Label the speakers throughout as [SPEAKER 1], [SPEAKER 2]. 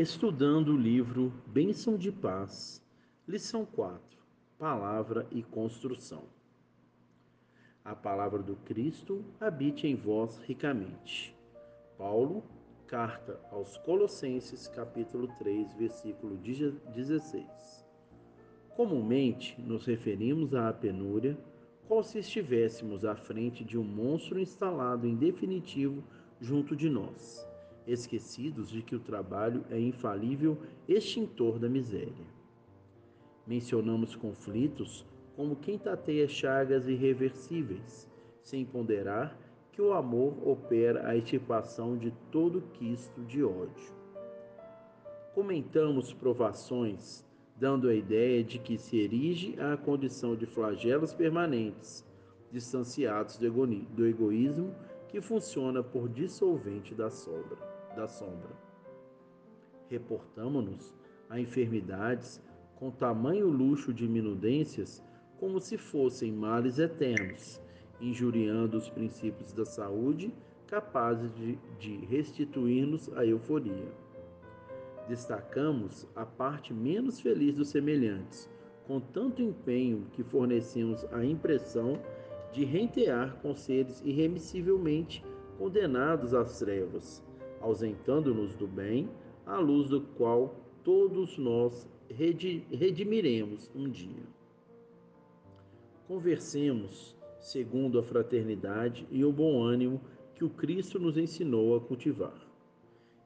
[SPEAKER 1] Estudando o livro Bênção de Paz, lição 4: Palavra e Construção. A palavra do Cristo habite em vós ricamente. Paulo, carta aos Colossenses, capítulo 3, versículo 16. Comumente nos referimos à penúria, como se estivéssemos à frente de um monstro instalado em definitivo junto de nós esquecidos de que o trabalho é infalível extintor da miséria. Mencionamos conflitos como quem tateia chagas irreversíveis, sem ponderar que o amor opera a extirpação de todo quisto de ódio. Comentamos provações, dando a ideia de que se erige à condição de flagelos permanentes, distanciados do egoísmo que funciona por dissolvente da sobra da sombra. Reportamo-nos a enfermidades com tamanho luxo de minudências como se fossem males eternos, injuriando os princípios da saúde capazes de, de restituir-nos a euforia. Destacamos a parte menos feliz dos semelhantes, com tanto empenho que fornecemos a impressão de rentear com seres irremissivelmente condenados às trevas, ausentando-nos do bem, à luz do qual todos nós redimiremos um dia. Conversemos segundo a fraternidade e o bom ânimo que o Cristo nos ensinou a cultivar.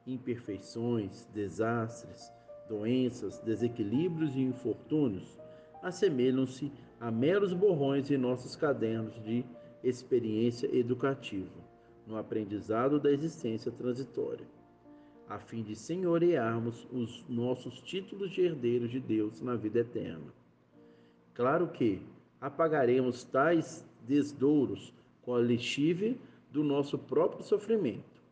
[SPEAKER 1] Imperfeições, desastres, doenças, desequilíbrios e infortúnios assemelham-se a meros borrões em nossos cadernos de experiência educativa no aprendizado da existência transitória, a fim de senhorearmos os nossos títulos de herdeiros de Deus na vida eterna. Claro que apagaremos tais desdouros com a lexívia do nosso próprio sofrimento,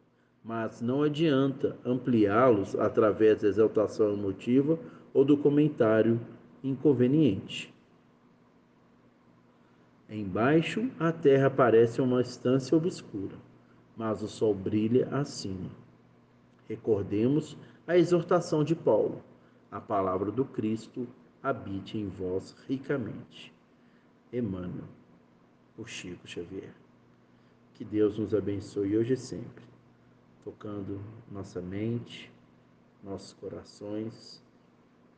[SPEAKER 1] mas não adianta ampliá-los através da exaltação emotiva ou do comentário inconveniente. Embaixo, a terra parece uma estância obscura mas o sol brilha acima. Recordemos a exortação de Paulo: a palavra do Cristo habite em vós ricamente. Emmanuel, o Chico Xavier. Que Deus nos abençoe hoje e sempre, tocando nossa mente, nossos corações,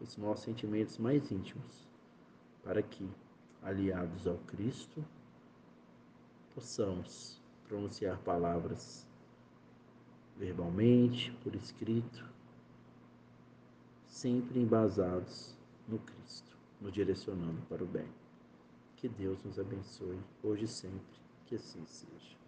[SPEAKER 1] os nossos sentimentos mais íntimos, para que, aliados ao Cristo, possamos pronunciar palavras verbalmente, por escrito, sempre embasados no Cristo, nos direcionando para o bem. Que Deus nos abençoe hoje e sempre, que assim seja.